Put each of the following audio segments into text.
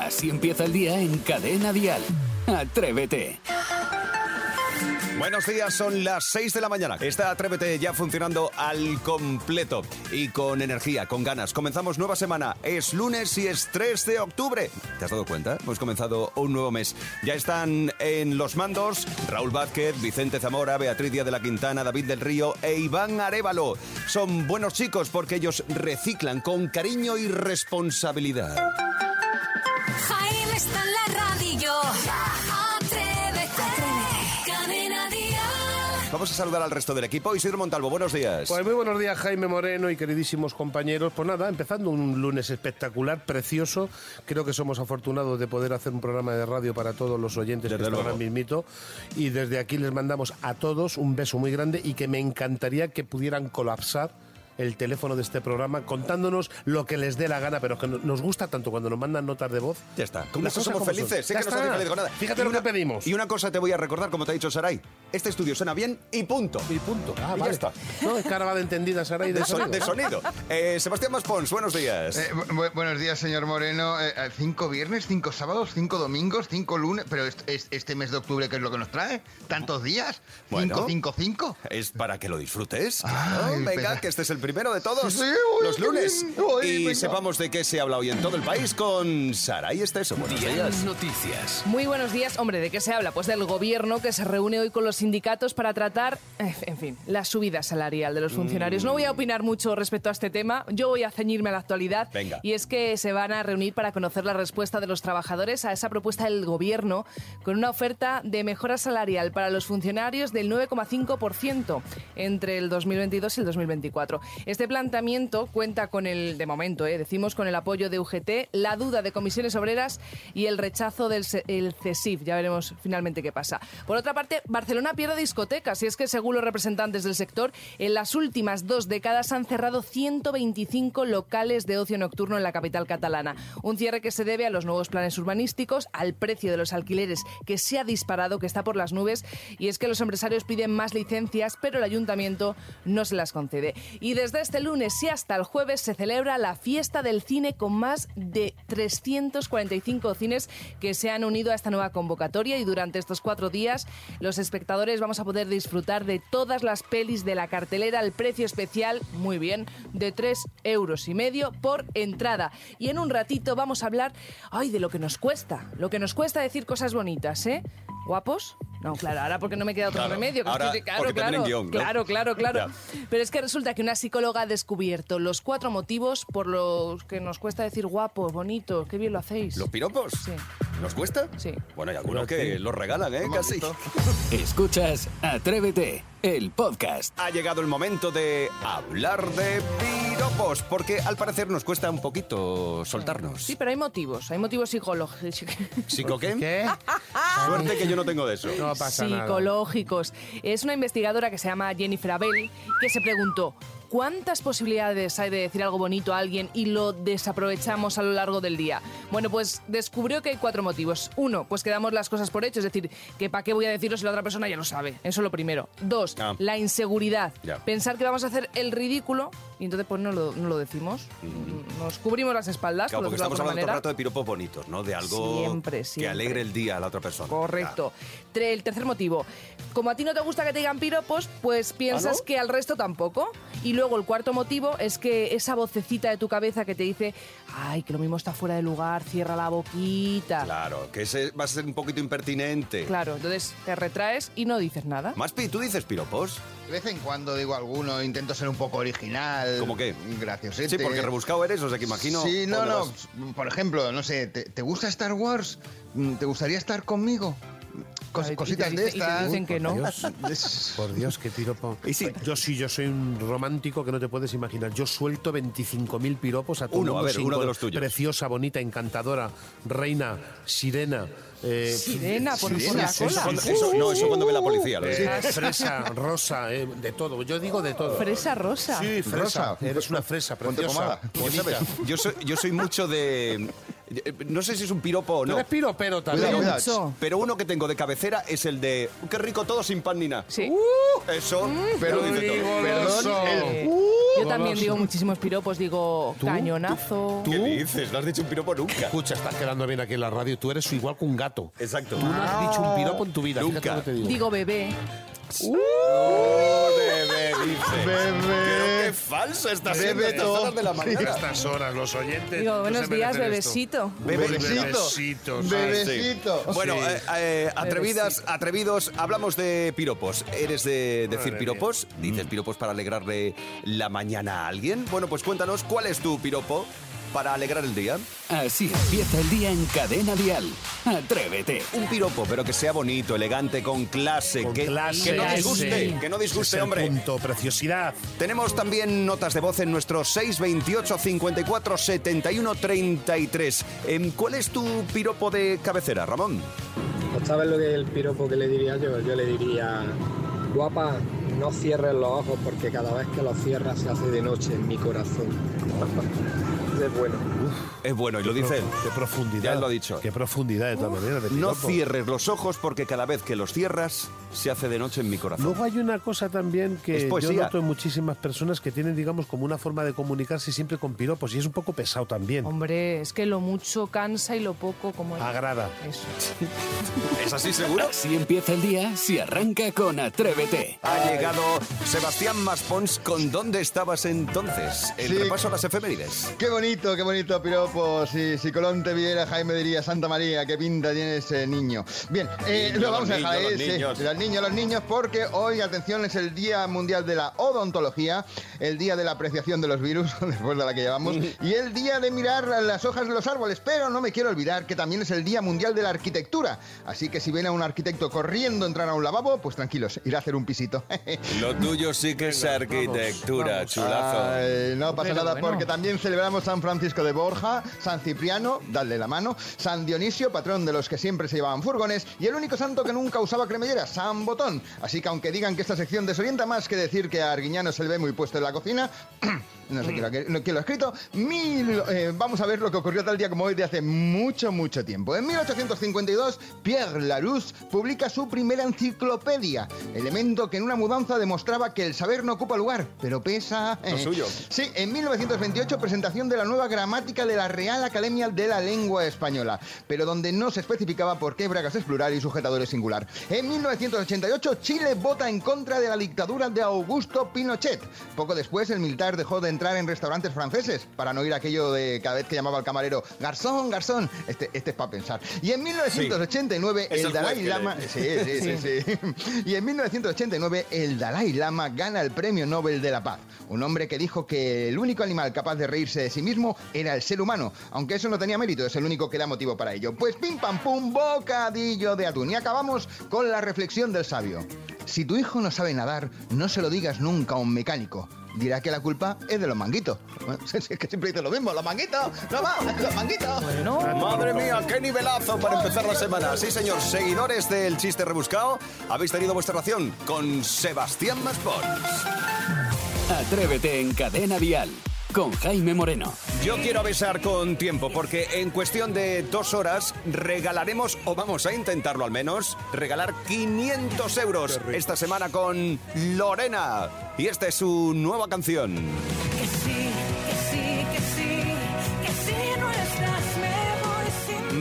Así empieza el día en Cadena Dial. Atrévete. Buenos días, son las 6 de la mañana. Está Atrévete ya funcionando al completo y con energía, con ganas. Comenzamos nueva semana. Es lunes y es 3 de octubre. ¿Te has dado cuenta? Hemos comenzado un nuevo mes. Ya están en los mandos Raúl Vázquez, Vicente Zamora, Beatriz de la Quintana, David del Río e Iván Arevalo. Son buenos chicos porque ellos reciclan con cariño y responsabilidad. Vamos a saludar al resto del equipo. Isidro Montalvo, buenos días. Pues muy buenos días, Jaime Moreno y queridísimos compañeros. Pues nada, empezando un lunes espectacular, precioso. Creo que somos afortunados de poder hacer un programa de radio para todos los oyentes Desde que están ahora mismito. Y desde aquí les mandamos a todos un beso muy grande y que me encantaría que pudieran colapsar el teléfono de este programa contándonos lo que les dé la gana, pero que no- nos gusta tanto cuando nos mandan notas de voz. Ya está. Con eso somos felices. Sé Ya que no feliz con nada. Fíjate Y lo una- que pedimos. Y una cosa te voy a recordar, como te ha dicho Saray. Este estudio suena bien y punto. Y punto. Ah, Y ya vale. está. No, es va de entendida, Sara, y de, De, son- sonido. de sonido. Eh, Sebastián Maspons, buenos días. Eh, bu- bu- buenos días, señor Moreno. Eh, eh, cinco viernes, cinco sábados, cinco domingos, cinco lunes. Pero est- est- este, mes de octubre, ¿qué es lo que nos trae? ¿Tantos días? Bueno. ¿Cinco, cinco, cinco? Es para que lo disfrutes. Ay, claro. Venga, que este es el primero de todos. Sí, uy, los lunes. y venga. sepamos de qué se habla hoy en todo el país con Saray Esteso. Buenos Dial días. Noticias. Muy buenos días. Hombre, ¿de qué se habla? Pues del gobierno que se reúne hoy con los sindicatos para tratar, eh, en fin, la subida salarial de los funcionarios. No voy a opinar mucho respecto a este tema. Yo voy a ceñirme a la actualidad. Venga. Y es que se van a reunir para conocer la respuesta de los trabajadores a esa propuesta del gobierno con una oferta de mejora salarial para los funcionarios del 9,5% entre el 2022 y el 2024. Este planteamiento cuenta con el, de momento, eh, decimos, con el apoyo de UGT, la duda de comisiones obreras y el rechazo del el CESIF. Ya veremos finalmente qué pasa. Por otra parte, Barcelona pierde discotecas y es que, según los representantes del sector, en las últimas dos décadas han cerrado 125 locales de ocio nocturno en la capital catalana. Un cierre que se debe a los nuevos planes urbanísticos, al precio de los alquileres que se ha disparado, que está por las nubes, y es que los empresarios piden más licencias, pero el ayuntamiento no se las concede. Y desde este lunes y hasta el jueves se celebra la fiesta del cine con más de 345 cines que se han unido a esta nueva convocatoria y durante estos cuatro días los espectadores vamos a poder disfrutar de todas las pelis de la cartelera al precio especial, muy bien, de 3 euros y medio por entrada. Y en un ratito vamos a hablar, ay, de lo que nos cuesta, lo que nos cuesta decir cosas bonitas, ¿eh? ¿Guapos? No, claro, ahora porque no me queda otro Claro, remedio. que ahora estoy- claro, claro, vienen guion, ¿no? claro, claro, claro. Pero es que resulta que una psicóloga ha descubierto los cuatro motivos por los que nos cuesta decir guapos, bonitos, qué bien lo hacéis. ¿Los piropos? Sí. ¿Nos cuesta? Sí. Bueno, hay algunos que los regalan, ¿eh? Casi. Escuchas Atrévete, el podcast. Ha llegado el momento de hablar de piropos, porque al parecer nos cuesta un poquito soltarnos. Sí, pero hay motivos, hay motivos psicológicos. ¿Psico qué? ¿Qué? Suerte que yo no tengo de eso. No pasa nada. psicológicos. Es una investigadora que se llama Jennifer Abel que se preguntó ¿Cuántas posibilidades hay de decir algo bonito a alguien y lo desaprovechamos a lo largo del día? Bueno, pues descubrió que hay cuatro motivos. Uno, pues que damos las cosas por hecho, es decir, que para qué voy a decirlo si la otra persona ya lo sabe. Eso es lo primero. Dos, Ah. la inseguridad. Pensar que vamos a hacer el ridículo y entonces pues no lo, no lo decimos. Nos cubrimos las espaldas, Claro, por porque estamos alguna hablando todo el rato de piropos bonitos, ¿no? De algo Siempre, que alegre el día a la otra persona. Correcto. El tercer motivo. Como a ti no te gusta que te digan piropos, pues piensas ¿Ah, no? que al resto tampoco. Y luego el cuarto motivo es que esa vocecita de tu cabeza que te dice, ay, que lo mismo está fuera de lugar, cierra la boquita. Claro, que ese va a ser un poquito impertinente. Claro, entonces te retraes y no dices nada. Maspi, ¿tú dices piropos? De vez en cuando digo alguno, intento ser un poco original. ¿Cómo qué? Graciosete. Sí, porque rebuscado eres, o sea que imagino... Sí, no, ¿dónde no. vas? Por ejemplo, no sé, ¿te, te gusta Star Wars? Mm, ¿Te gustaría estar conmigo? Cos- Ay, y te cositas de dice- y te estas. dicen que no. Dios. Por Dios, qué piropo. Y sí. Yo sí, yo soy un romántico que no te puedes imaginar. Yo suelto 25.000 piropos a todo Uno, a ver, uno de los tuyos. Preciosa, bonita, encantadora, reina, sirena. eh, Sirena, por, por Sirena, la sí, cola. Cuando- eso- no, eso cuando ve la policía. lo eh, dice. fresa, rosa, eh, de todo. Yo digo de todo. Fresa rosa. Sí, fresa. Rosa. Eres una fresa Ponte preciosa. pomada. Ya sabes, yo soy, yo soy mucho de... No sé si es un piropo o Tú no. eres piropero también. Cuidado. Pero uno que tengo de cabecera es el de qué rico todo sin pan ni nada. Sí. Eso. Pero ya lo dice todo. Perdón, el- Yo también digo muchísimos piropos, digo cañonazo. ¿Qué dices? No has dicho un piropo nunca. Escucha, estás quedando bien aquí en la radio. Tú eres igual que un gato. Exacto. Tú no has dicho un piropo en tu vida. Nunca. Te digo. Digo bebé. Oh, bebé, dice. Bebé. Qué falso estás siendo a estas Bebeto. horas de la A mañana. estas horas, los oyentes. Digo, buenos días, bebesito. Bebecito. Bebesitos. Bebecito. Bueno, eh, eh, atrevidas, atrevidos, hablamos de piropos. ¿Eres de decir Madre piropos? ¿Dices piropos para alegrarle la mañana a alguien? Bueno, pues cuéntanos, ¿cuál es tu piropo para alegrar el día? Así empieza el día en Cadena Dial. Atrévete. Un piropo, pero que sea bonito, elegante, con clase, Con que, clase, que no disguste, que no disguste, es el hombre. punto, preciosidad. Tenemos también notas de voz en nuestro 628 54 71 33. Em, ¿Cuál es tu piropo de cabecera, Ramón? ¿No sabes lo que es el piropo que le diría yo? Yo le diría, guapa, no cierres los ojos porque cada vez que los cierras se hace de noche en mi corazón. Es bueno. Es bueno, y lo dice él. Qué profundidad. Ya él lo ha dicho. Qué profundidad de todas maneras. No cierres los ojos porque cada vez que los cierras se hace de noche en mi corazón. Luego hay una cosa también que yo noto en muchísimas personas que tienen, digamos, como una forma de comunicarse siempre con piropos y es un poco pesado también. Hombre, es que lo mucho cansa y lo poco como... el- Agrada. Eso. ¿Es así seguro? Así empieza el día si arranca con Atrévete. Ha llegado Sebastián Maspons con ¿Dónde estabas entonces? El Sí. repaso a las efemérides. Qué bonito, qué bonito piropo. Si, si Colón te viera, Jaime diría, Santa María, qué pinta tiene ese niño. Bien, eh, Niño, lo vamos a dejar niños, ahí, los sí, niños. los niños, los niños, porque hoy, atención, es el Día Mundial de la Odontología, el Día de la Apreciación de los Virus, después de la que llevamos, y el Día de mirar las hojas de los árboles, pero no me quiero olvidar que también es el Día Mundial de la Arquitectura. Así que si ven a un arquitecto corriendo a entrar a un lavabo, pues tranquilos, irá a hacer un pisito. Lo tuyo sí que es arquitectura, chulazo. Ay, no pasa Pero nada bueno. porque también celebramos San Francisco de Borja, San Cipriano, dale la mano, San Dionisio, patrón de los que siempre se llevaban furgones, y el único santo que nunca usaba cremallera, San Botón. Así que aunque digan que esta sección desorienta más que decir que a Arguiñano se le ve muy puesto en la cocina, no sé quién lo, quién lo ha escrito, mil- eh, vamos a ver lo que ocurrió tal día como hoy de hace mucho, mucho tiempo. En 1852, Pierre Larousse publica su primera enciclopedia, elemento que en una mudanza demostraba que el saber no ocupa lugar, pero pesa... Lo eh, suyo. Sí, en 1928 presentación de la nueva gramática de la Real Academia de la Lengua Española, pero donde no se especificaba por qué bragas es plural y sujetador es singular. En 1988 Chile vota en contra de la dictadura de Augusto Pinochet. Poco después el militar dejó de entrar en restaurantes franceses para no oír aquello de cada vez que llamaba al camarero garzón, garzón. Este, este es para pensar. Y en 1989 Es el, el Dalai Lama... le- Sí, sí, sí, sí. Y en 1989 el Dalai Lama gana el Premio Nobel de la Paz. Un hombre que dijo que el único animal capaz de reírse de sí mismo era el ser humano. Aunque eso no tenía mérito, es el único que da motivo para ello. Pues pim pam pum, bocadillo de atún. Y acabamos con la reflexión del sabio. Si tu hijo no sabe nadar, no se lo digas nunca a un mecánico. Dirá que la culpa es de los manguitos. Bueno, Es que siempre dice lo mismo, los manguitos, no va, los manguitos. Bueno, Madre mía, qué nivelazo para empezar la semana. Sí, señor, seguidores del chiste rebuscado, habéis tenido vuestra ración con Sebastián Maspons. Atrévete en Cadena Dial con Jaime Moreno. Yo quiero avisar con tiempo porque en cuestión de dos horas regalaremos, o vamos a intentarlo al menos, regalar 500 euros esta semana con Lorena. Y esta es su nueva canción.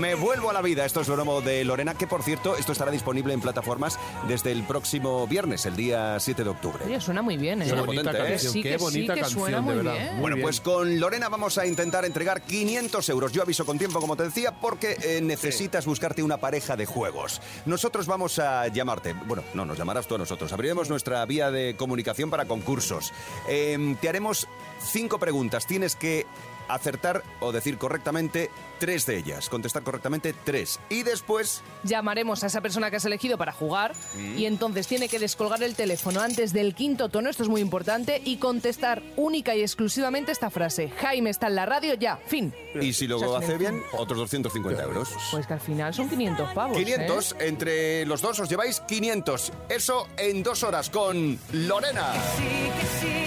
Me vuelvo a la vida. Esto es lo nuevo de Lorena, que por cierto, esto estará disponible en plataformas desde el próximo viernes, el día 7 de octubre. oye, suena muy bien, ¿eh? Qué Suena bonita potente, ¿eh? canción, Sí, qué que sí, bonita que canción, suena de muy verdad. bien. Muy Bueno, bien. pues con Lorena vamos a intentar entregar 500 euros. Yo aviso con tiempo, como te decía, porque eh, necesitas buscarte una pareja de juegos. Nosotros vamos a llamarte. Bueno, no, nos llamarás tú a nosotros. Abriremos nuestra vía de comunicación para concursos. Eh, te haremos cinco preguntas. Tienes que acertar o decir correctamente tres de ellas. Contestar correctamente tres. Y después Llamaremos a esa persona que has elegido para jugar y entonces tiene que descolgar el teléfono antes del quinto tono, esto es muy importante, y contestar única y exclusivamente esta frase. Jaime está en la radio, ya, fin. Y si luego O sea, hace bien, otros 250 euros. Pues que al final son 500 pavos. ¿eh? 500, entre los dos os lleváis 500. Eso en dos horas con Lorena. sí, que sí,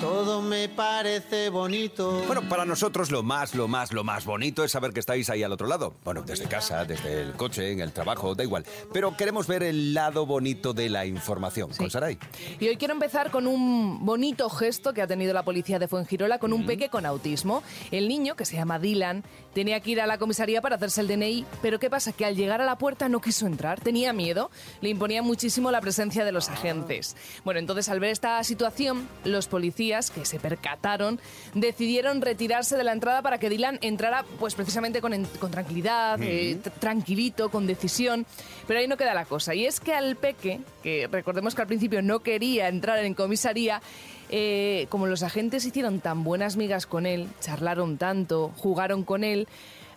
Todo me parece bonito. Bueno, para nosotros lo más, lo más, lo más bonito es saber que estáis ahí al otro lado. Bueno, desde casa, desde el coche, en el trabajo, da igual. Pero queremos ver el lado bonito de la información. Con Saray. Y hoy quiero empezar con un bonito gesto que ha tenido la policía de Fuengirola con un peque con autismo. El niño, que se llama Dylan, tenía que ir a la comisaría para hacerse el DNI, pero ¿qué pasa? Que al llegar a la puerta no quiso entrar, tenía miedo, le imponía muchísimo la presencia de los agentes. Bueno, entonces al ver esta situación, los policías, que se percataron, decidieron retirarse de la entrada para que Dylan entrara pues precisamente con, en- con tranquilidad, eh, tr- tranquilito, con decisión. Pero ahí no queda la cosa. Y es que al peque, que recordemos que al principio no quería entrar en comisaría, eh, como los agentes hicieron tan buenas migas con él, charlaron tanto, jugaron con él,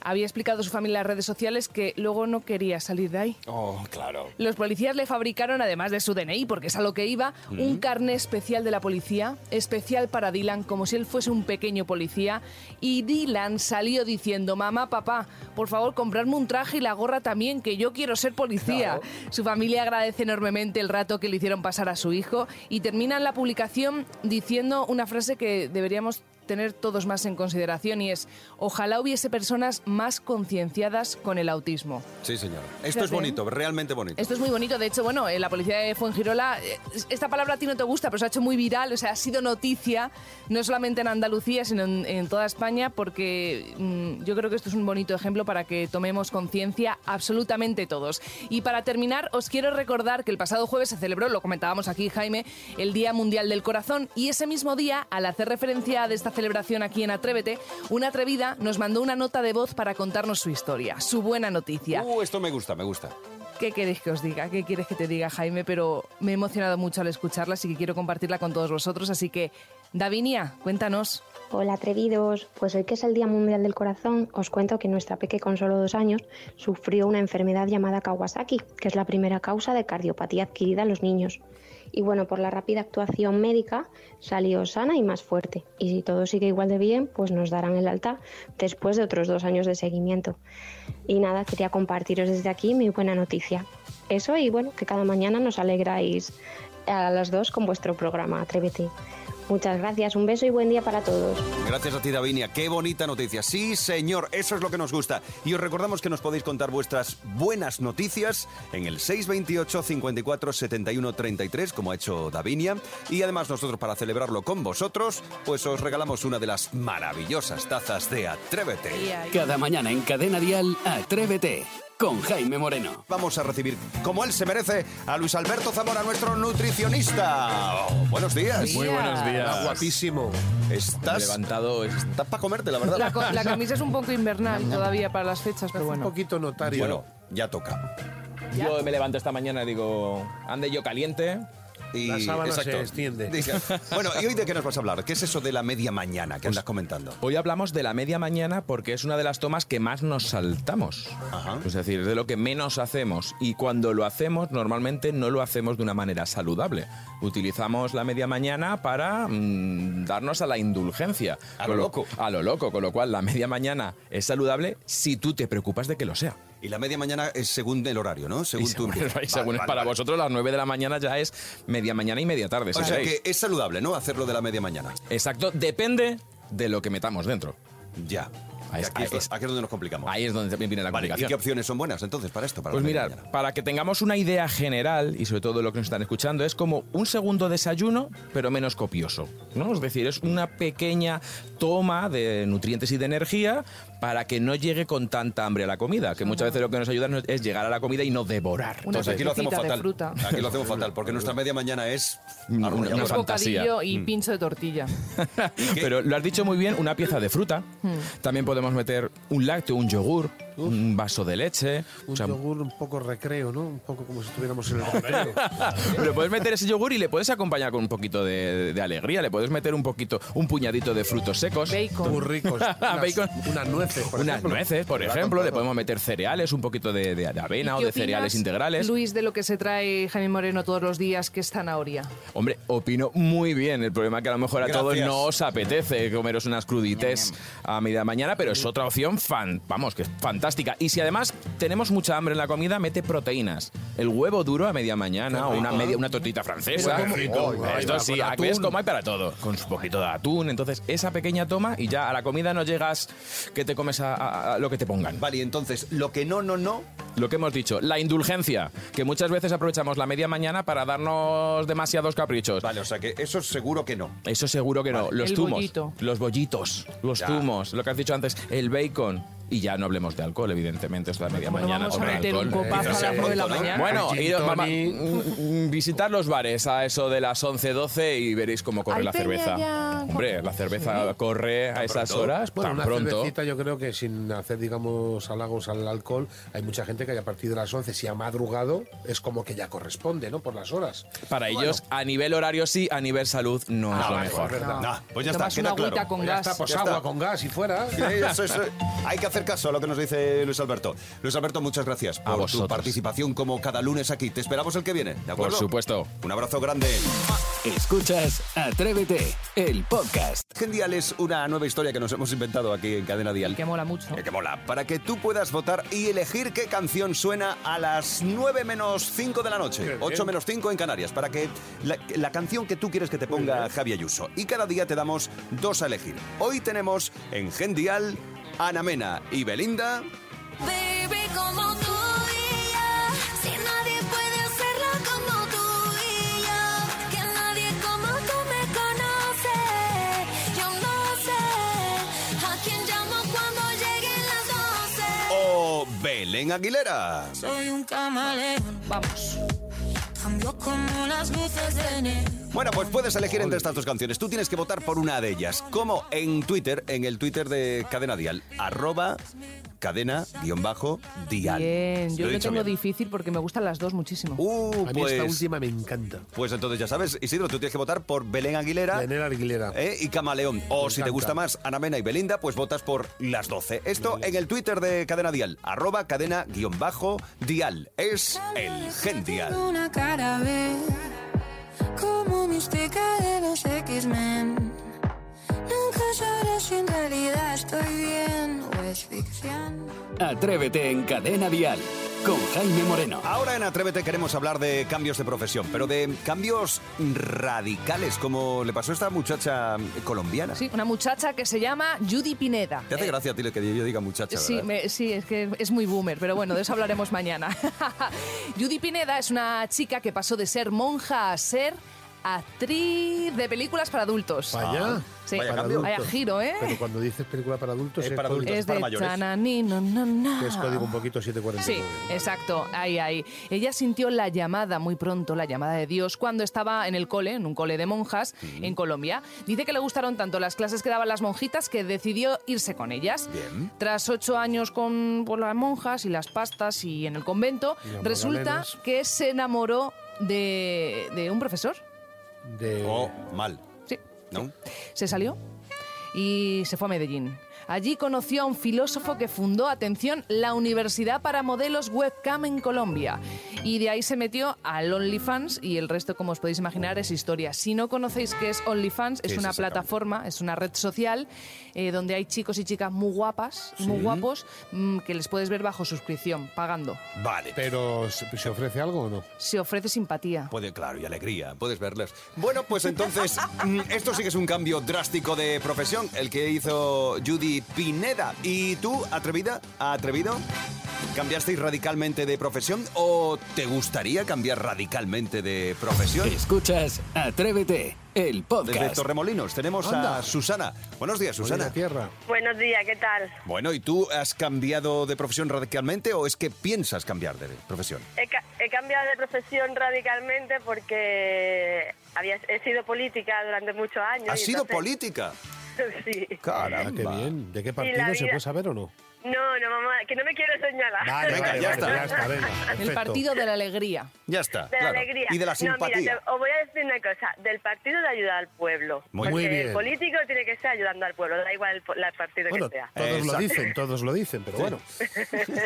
había explicado a su familia en las redes sociales que luego no quería salir de ahí. Oh, claro. Los policías le fabricaron, además de su DNI, porque es a lo que iba, un carné especial de la policía, especial para Dylan, como si él fuese un pequeño policía. Y Dylan salió diciendo, mamá, papá, por favor, comprarme un traje y la gorra también, que yo quiero ser policía. Su familia agradece enormemente el rato que le hicieron pasar a su hijo y terminan la publicación diciendo una frase que deberíamos tener todos más en consideración y es, ojalá hubiese personas más concienciadas con el autismo. Sí, señor. Esto es Fíjate. bonito, realmente bonito. Esto es muy bonito. De hecho, bueno, en la policía de Fuengirola, eh, esta palabra a ti no te gusta, pero se ha hecho muy viral. O sea, ha sido noticia, no solamente en Andalucía, sino en, en toda España, porque mm, yo creo que esto es un bonito ejemplo para que tomemos conciencia absolutamente todos. Y para terminar, os quiero recordar que el pasado jueves se celebró, lo comentábamos aquí, Jaime, el Día Mundial del Corazón. Y ese mismo día, al hacer referencia de esta celebración aquí en Atrévete, una atrevida nos mandó una nota de voz para contarnos su historia, su buena noticia. Uh, esto me gusta, me gusta. ¿Qué queréis que os diga? ¿Qué quieres que te diga, Jaime? Pero me he emocionado mucho al escucharla, así que quiero compartirla con todos vosotros. Así que, Davinia, cuéntanos. Hola atrevidos, pues hoy que es el Día Mundial del Corazón, os cuento que nuestra peque con solo dos años sufrió una enfermedad llamada Kawasaki, que es la primera causa de cardiopatía adquirida en los niños. Y bueno, por la rápida actuación médica salió sana y más fuerte. Y si todo sigue igual de bien, pues nos darán el alta después de otros dos años de seguimiento. Y nada, quería compartiros desde aquí mi buena noticia. Eso y bueno, que cada mañana nos alegráis a las dos con vuestro programa Atrévete. Muchas gracias, un beso y buen día para todos. Gracias a ti, Davinia. Qué bonita noticia. Sí, señor, eso es lo que nos gusta. Y os recordamos que nos podéis contar vuestras buenas noticias en el 628 54 71 33, como ha hecho Davinia. Y además nosotros, para celebrarlo con vosotros, pues os regalamos una de las maravillosas tazas de Atrévete. Cada mañana en Cadena Dial, Atrévete con Jaime Moreno. Vamos a recibir, como él se merece, a Luis Alberto Zamora, nuestro nutricionista. Oh, buenos días. Muy buenos días. Está guapísimo. Estás, Levantado es- estás para comerte, la verdad. La, la camisa es un poco invernal todavía para las fechas, pero Un bueno. poquito notario. Bueno, ya toca. Yo me levanto esta mañana y digo, ande yo caliente. Y, La sábana se extiende. Dice- Bueno, ¿y hoy de qué nos vas a hablar? ¿Qué es eso de la media mañana que andas comentando? Hoy hablamos de la media mañana porque es una de las tomas que más nos saltamos. Ajá. Es decir, de lo que menos hacemos. Y cuando lo hacemos, normalmente no lo hacemos de una manera saludable. Utilizamos la media mañana para mm, darnos a la indulgencia. A lo Con loco. A lo loco, con lo cual la media mañana es saludable si tú te preocupas de que lo sea. Y la media mañana es según el horario, ¿no? Según y tu Vale, es para vale. vosotros, las 9 de la mañana ya es media mañana y media tarde. si O sea que es saludable, ¿no? Hacerlo de la media mañana. Exacto, depende de lo que metamos dentro. Ya. Ahí aquí, es, ahí es- aquí es donde nos complicamos. Ahí es donde viene la Vale, ¿y complicación. qué opciones son buenas entonces para esto? Para Pues mañana? para que tengamos una idea general y sobre todo lo que nos están escuchando, es como un segundo desayuno, pero menos copioso. ¿no? Es decir, es una pequeña toma de nutrientes y de energía para que no llegue con tanta hambre a la comida, que muchas veces lo que nos ayuda es llegar a la comida y no devorar. Una Pues aquí lo hacemos fatal. fruta. Aquí lo hacemos fatal, porque nuestra media mañana es Una- una Un fantasía. bocadillo y pincho de tortilla. Pero lo has dicho muy bien, una pieza de fruta. También podemos meter un lácteo, un yogur, un vaso de leche. Un o sea, yogur un poco recreo, ¿no? Un poco como si estuviéramos en el recreo. Le puedes meter ese yogur y le puedes acompañar con un poquito de, de alegría. Le puedes meter un poquito, un puñadito de frutos secos. Bacon. Muy ricos. Unas, Bacon. unas nueces, por Unas ejemplo. nueces, por ejemplo. Le podemos meter cereales, un poquito de, de- de avena o ¿Qué de cereales integrales. Luis, de lo que se trae Jaime Moreno todos los días, que es zanahoria. Hombre, opino muy bien. El problema es que a lo mejor a todos Gracias. no os apetece comeros unas crudites a media mañana, pero es otra opción fan, vamos, que es fantástica. Fantástica. Y si además tenemos mucha hambre en la comida, mete proteínas. El huevo duro a media mañana o una, media, una tortita francesa. ¿cómo? Esto sí, aquí es como hay para todo. Con un poquito de atún. Entonces, esa pequeña toma y ya a la comida no llegas que te comes a, a- a lo que te pongan. Vale, y entonces, lo que no, no, no. Lo que hemos dicho, la indulgencia, que muchas veces aprovechamos la media mañana para darnos demasiados caprichos. Vale, o sea que eso seguro que no. Eso seguro que no. Vale. Los El bollito. los bollitos, los Ya. zumos, lo que has dicho antes, el bacon. Y ya no hablemos de alcohol, evidentemente, es la media Bueno, mañana. vamos a meter un copazo a las sea 9 de la mañana. Bueno, iros, mamá, mm, visitar los bares a eso de las 11, 12 y veréis cómo corre la cerveza. ya- Hombre, la cerveza corre a esas pronto? horas Bueno, tan una pronto. cervecita yo creo que sin hacer, digamos, halagos al alcohol, hay mucha gente que a partir de las 11, si ha madrugado, es como que ya corresponde, ¿no? Por las horas. Para ellos, a nivel horario sí, a nivel salud no es Ah, lo mejor. es verdad. Nah, pues ya está, queda una claro. con Ya gas. está, pues Ya agua está. con gas y fuera. Sí, eso, eso. Hay que hacer caso a lo que nos dice Luis Alberto. Luis Alberto, muchas gracias por tu participación como cada lunes aquí. Te esperamos el que viene, ¿de acuerdo? Por supuesto. Un abrazo grande. Escuchas Atrévete, el podcast. Gendial es una nueva historia que nos hemos inventado aquí en Cadena Dial. Que mola mucho. Que mola. Para que tú puedas votar y elegir qué canción suena a las 9 menos 5 de la noche. Qué bien. 8 menos 5 en Canarias. Para que la, la canción que tú quieres que te ponga Javi Ayuso. Y cada día te damos dos a elegir. Hoy tenemos en Gendial Ana Mena y Belinda. Baby, como tú y yo, si nadie puede hacerlo como tú y yo, que nadie como tú me conoce, yo no sé a quién llamo cuando lleguen las 12. O Belén Aguilera. Soy un camaleón, vamos, cambio como las luces de neón. Bueno, pues puedes elegir entre estas dos canciones. Tú tienes que votar por una de ellas. Como en Twitter, en el Twitter de Cadena Dial. Arroba cadena-dial. Bien, yo Lo tengo bien. difícil porque me gustan las dos muchísimo. Uh, A mí esta pues, última me encanta. pues entonces ya sabes, Isidro, tú tienes que votar por Belén Aguilera. Belén Aguilera. ¿eh? y Camaleón. O Me si te gusta más Ana Mena y Belinda, pues votas por las 12. Esto en el Twitter de Cadena Dial, arroba cadena-dial. Es el Gen Dial. Una cara B, como mística de los X-Men. Nunca sabré si en realidad estoy bien es ficción. Atrévete en Cadena Dial con Jaime Moreno. Ahora en Atrévete queremos hablar de cambios de profesión, pero de cambios radicales, como le pasó a esta muchacha colombiana. Sí, una muchacha que se llama Judy Pineda. Te hace Eh, gracia a ti que yo diga muchacha, Sí, sí, es que es muy boomer, pero bueno, de eso hablaremos mañana. Judy Pineda es una chica que pasó de ser monja a ser actriz de películas para adultos. Vaya. Sí, Vaya Para cambio. vaya adultos. giro, ¿eh? Pero cuando dices película para adultos, Es es para código- adultos. es para de mayores. tanani, no, no, no. que es código un poquito Sí, 749. exacto, ahí, ahí. Ella sintió la llamada muy pronto, la llamada de Dios, cuando estaba en el cole, en un cole de monjas en Colombia. Dice que le gustaron tanto las clases que daban las monjitas que decidió irse con ellas. Bien. Tras ocho años con por las monjas y las pastas y en el convento, Y las resulta magdalenas. que se enamoró de, de un profesor. De... Oh, mal, Sí. ¿no? Se salió y se fue a Medellín. Allí conoció a un filósofo que fundó, atención, la Universidad para Modelos Webcam en Colombia. Y de ahí se metió al OnlyFans y el resto, como os podéis imaginar, es historia. Si no conocéis qué es OnlyFans, ¿Qué es una plataforma, es una red social eh, donde hay chicos y chicas muy guapas, muy guapos, mm, que les puedes ver bajo suscripción, pagando. Vale. Pero, ¿se se ofrece algo o no? Se ofrece simpatía. Puede, claro, y alegría, puedes verles. Bueno, pues entonces, mm, esto sí que es un cambio drástico de profesión, el que hizo Judy Pineda. ¿Y tú, atrevida, atrevido? ¿Cambiasteis radicalmente de profesión o te gustaría cambiar radicalmente de profesión? Escuchas Atrévete, el Desde podcast. Torremolinos tenemos a. Susana. Buenos días, Susana. tierra. Buenos días, ¿qué tal? Bueno, ¿y tú has cambiado de profesión radicalmente o es que piensas cambiar de profesión? He, ca- he cambiado de profesión radicalmente porque había, he sido política durante muchos años. ¿Has y sido entonces- política? sí. Caramba. Qué bien. ¿De qué partido se puede saber o no? No, no, mamá, que no me quiero señalar. Vale, Venga, vale, ya vale, está. ya está, venga. El partido de la alegría. Ya está. De la claro. alegría. Y de la No, simpatía. mira, te- os voy a decir una cosa. Del partido de ayuda al pueblo. Muy porque Muy bien. el político tiene que estar ayudando al pueblo, da igual el, partido Bueno, que sea. todos lo dicen, todos lo dicen, pero bueno.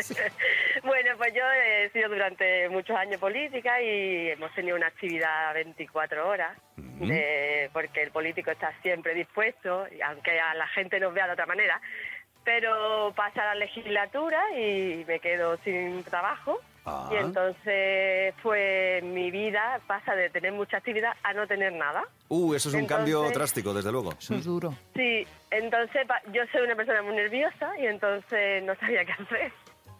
bueno, pues yo he sido durante muchos años política y hemos tenido una actividad 24 horas, de- porque el político está siempre dispuesto, y aunque a la gente nos vea de otra manera, pero pasa la legislatura y me quedo sin trabajo. Ah. Y entonces, pues mi vida pasa de tener mucha actividad a no tener nada. Uh, eso es un cambio drástico, desde luego. Eso es duro. Sí, entonces yo soy una persona muy nerviosa y entonces no sabía qué hacer.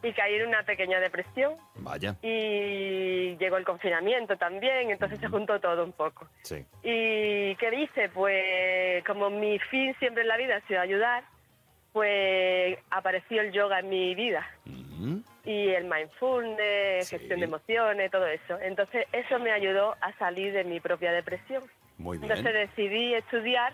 Y caí en una pequeña depresión Vaya. y llegó el confinamiento también, entonces se juntó todo un poco. Sí. ¿Y qué dice? Pues como mi fin siempre en la vida ha sido ayudar, pues apareció el yoga en mi vida. Y el mindfulness, gestión de emociones, todo eso. Entonces eso me ayudó a salir de mi propia depresión. Muy bien. Entonces decidí estudiar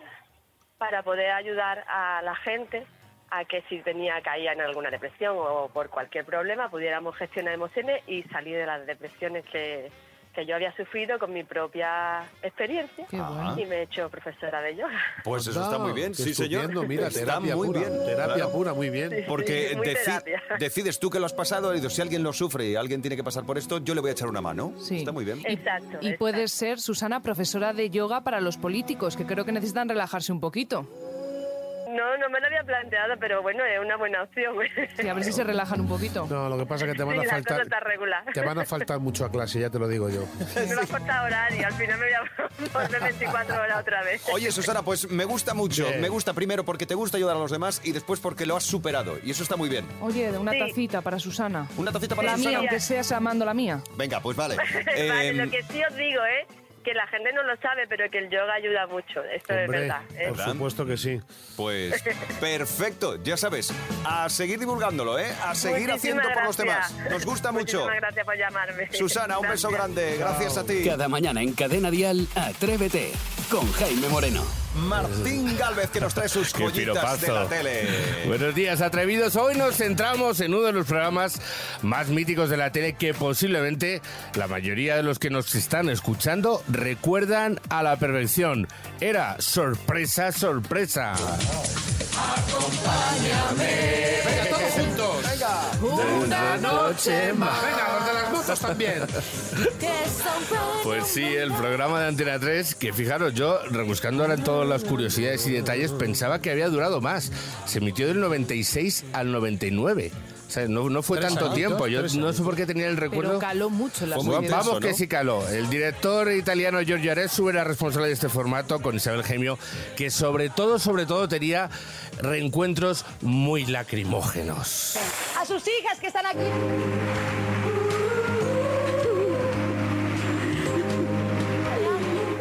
para poder ayudar a la gente a que si tenía caída en alguna depresión o por cualquier problema pudiéramos gestionar emociones y salir de las depresiones que, que yo había sufrido con mi propia experiencia Qué bueno. y me he hecho profesora de yoga. Pues eso está muy bien, sí, señor. Mira, está terapia muy pura, bien. terapia claro. pura, muy bien. Porque Muy deci- terapia. decides tú que lo has pasado y si alguien lo sufre y alguien tiene que pasar por esto, yo le voy a echar una mano. Sí. Está muy bien. Exacto. Y puedes ser, Susana, profesora de yoga para los políticos, que creo que necesitan relajarse un poquito. No, no me lo había planteado, pero bueno, es una buena opción. Sí, a ver si se relajan un poquito. No, lo que pasa es que te van Sí, a faltar. está regular. Te van a faltar mucho a clase, ya te lo digo yo. Me va a cortar horario, al final me voy a volver 24 horas otra vez. Oye, Susana, pues me gusta mucho. Bien. Me gusta primero porque te gusta ayudar a los demás y después porque lo has superado. Y eso está muy bien. Oye, de una Sí. tacita para Susana. Una tacita para La Susana. mía, aunque sea amando la mía. Venga, pues vale. vale, Eh, lo que sí os digo es que la gente no lo sabe, pero que el yoga ayuda mucho. Esto es verdad. ¿eh? por supuesto que sí. Pues perfecto, ya sabes, a seguir divulgándolo, ¿eh? A seguir Muchísimas haciendo por los demás. Nos gusta mucho. Muchísimas gracias por llamarme. Susana, un beso grande. Gracias a ti. Cada mañana en Cadena Dial, Atrévete con Jaime Moreno. Martín Galvez, que nos trae sus joyitas de la tele. Buenos días, atrevidos. Hoy nos centramos en uno de los programas más míticos de la tele que posiblemente la mayoría de los que nos están escuchando recuerdan a la perfección. Era sorpresa, sorpresa. Venga, todos juntos. Venga. Una noche más. Venga, los de las motos también. Pues sí, el programa de Antena 3, que fijaros, yo rebuscando ahora en todas las curiosidades y detalles, pensaba que había durado más. Se emitió del 96 al 99. O sea, no, no fue Tres tanto tiempo. Yo no sé por qué tenía el recuerdo. Pero caló mucho la Vamos que sí caló. El director italiano Giorgio Arezzo era responsable de este formato con Isabel Gemio, que sobre todo, sobre todo tenía reencuentros muy lacrimógenos. A sus hijas que están aquí.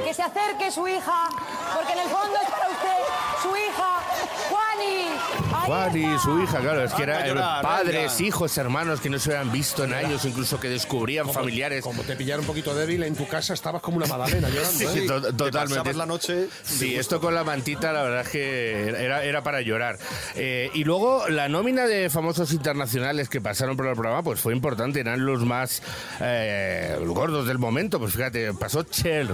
Que se acerque su hija, porque en el fondo es para usted, su hija, Juani. Ahí Juan y su hija, claro, es que eran llorar, padres, venga. hijos, hermanos que no se habían visto en años, incluso que descubrían familiares. Como te pillara un poquito débil en tu casa, estabas como una magdalena llorando. Sí, ¿eh? to- Te totalmente. la noche. Sí, esto con la mantita, la verdad es que era, era para llorar. Eh, y luego la nómina de famosos internacionales que pasaron por el programa, pues fue importante, eran los más eh, gordos del momento. Pues fíjate, pasó Cher,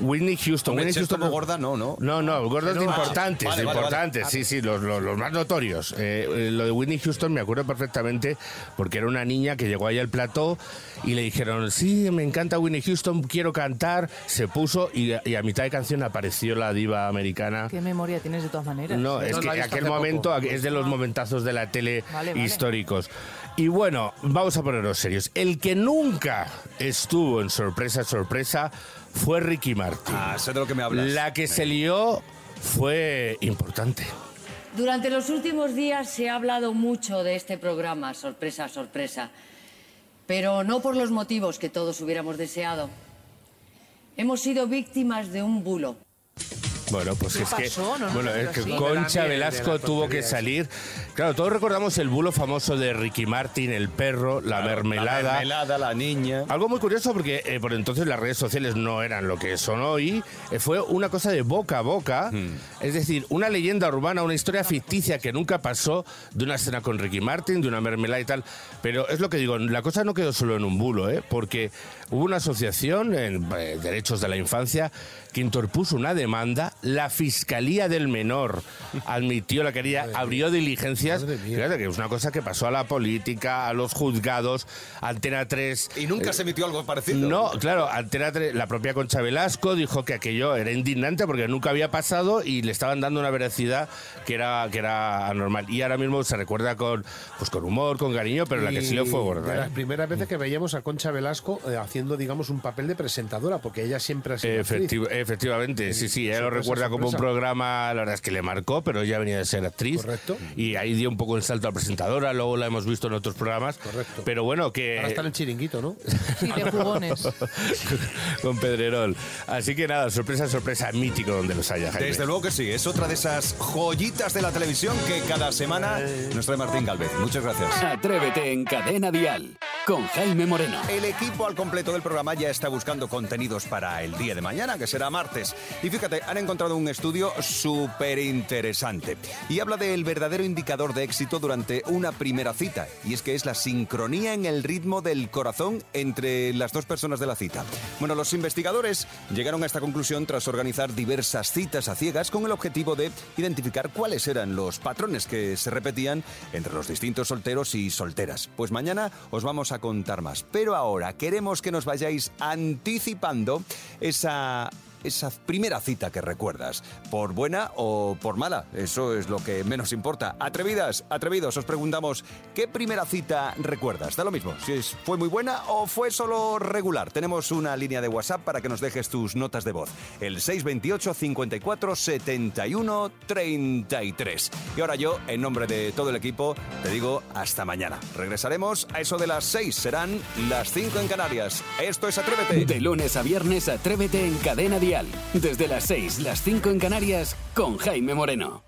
Whitney Houston. Whitney Houston como gorda, no, no. No, no, gordos Ah, importantes, vale, de vale, importantes, vale. sí, sí, los, los- los más notorios. Eh, eh, lo de Whitney Houston me acuerdo perfectamente porque era una niña que llegó ahí al plató y le dijeron, sí, me encanta Whitney Houston, quiero cantar. Se puso y, a- y a mitad de canción apareció la diva americana. ¿Qué memoria tienes de todas maneras? No, es que aquel momento poco. es de los momentazos de la tele Vale, vale. históricos. Y bueno, vamos a ponernos serios. El que nunca estuvo en sorpresa, sorpresa, fue Ricky Martin. Ah, sé de lo que me hablas. La que se lió fue importante. Durante los últimos días se ha hablado mucho de este programa, sorpresa, sorpresa, pero no por los motivos que todos hubiéramos deseado. Hemos sido víctimas de un bulo. Bueno, pues ¿Qué es que, pasó? No, no, bueno, no, es que sí. Concha la Velasco la tuvo que salir. Claro, todos recordamos el bulo famoso de Ricky Martin, el perro, la Claro, mermelada. La mermelada, la niña. Algo muy curioso porque eh, por entonces las redes sociales no eran lo que son hoy, eh, fue una cosa de boca a boca, Hmm. es decir, una leyenda urbana, una historia ficticia que nunca pasó de una escena con Ricky Martin, de una mermelada y tal, pero es lo que digo, la cosa no quedó solo en un bulo, ¿eh? porque hubo una asociación en eh, derechos de la infancia que interpuso una demanda la Fiscalía del Menor admitió la querella, abrió diligencias. Fíjate que es una cosa que pasó a la política, a los juzgados, Antena 3. Y nunca eh, se emitió algo parecido. No, claro, Antena 3, la propia Concha Velasco dijo que aquello era indignante porque nunca había pasado y le estaban dando una veracidad que era, que era anormal. Y ahora mismo se recuerda con, pues con humor, con cariño, pero la que sí lo fue De gorda. las ¿eh? primeras veces que veíamos a Concha Velasco eh, haciendo, digamos, un papel de presentadora, porque ella siempre ha sido actriz. Efecti- efectivamente, sí, sí, ella lo Sorpresa, recuerda como un programa, la verdad es que le marcó, pero ella venía de ser actriz. Correcto. Y ahí dio un poco el salto a presentadora, luego la hemos visto en otros programas. Correcto. Pero bueno, que... Ahora está en el chiringuito, ¿no? Sí, de jugones. con Pedrerol. Así que nada, sorpresa, sorpresa, mítico donde los haya, Jaime. Desde luego que sí, es otra de esas joyitas de la televisión que cada semana nos trae Martín Galvez. Muchas gracias. Atrévete en Cadena Dial con Jaime Moreno. El equipo al completo del programa ya está buscando contenidos para el día de mañana, que será martes. Y fíjate, han encontrado un estudio súper interesante. Y habla del verdadero indicador de éxito durante una primera cita. Y es que es la sincronía en el ritmo del corazón entre las dos personas de la cita. Bueno, los investigadores llegaron a esta conclusión tras organizar diversas citas a ciegas con el objetivo de identificar cuáles eran los patrones que se repetían entre los distintos solteros y solteras. Pues mañana os vamos a contar más. Pero ahora queremos que nos vayáis anticipando esa esa primera cita que recuerdas, por buena o por mala, eso es lo que menos importa. Atrevidas, atrevidos, os preguntamos, ¿qué primera cita recuerdas? Da lo mismo, si fue muy buena o fue solo regular. Tenemos una línea de WhatsApp para que nos dejes tus notas de voz, el 628 54 71 33. Y ahora yo, en nombre de todo el equipo, te digo hasta mañana. Regresaremos a eso de las 6, serán las 5 en Canarias. Esto es Atrévete. De lunes a viernes, Atrévete en Cadena Desde las 6, las 5 en Canarias, con Jaime Moreno.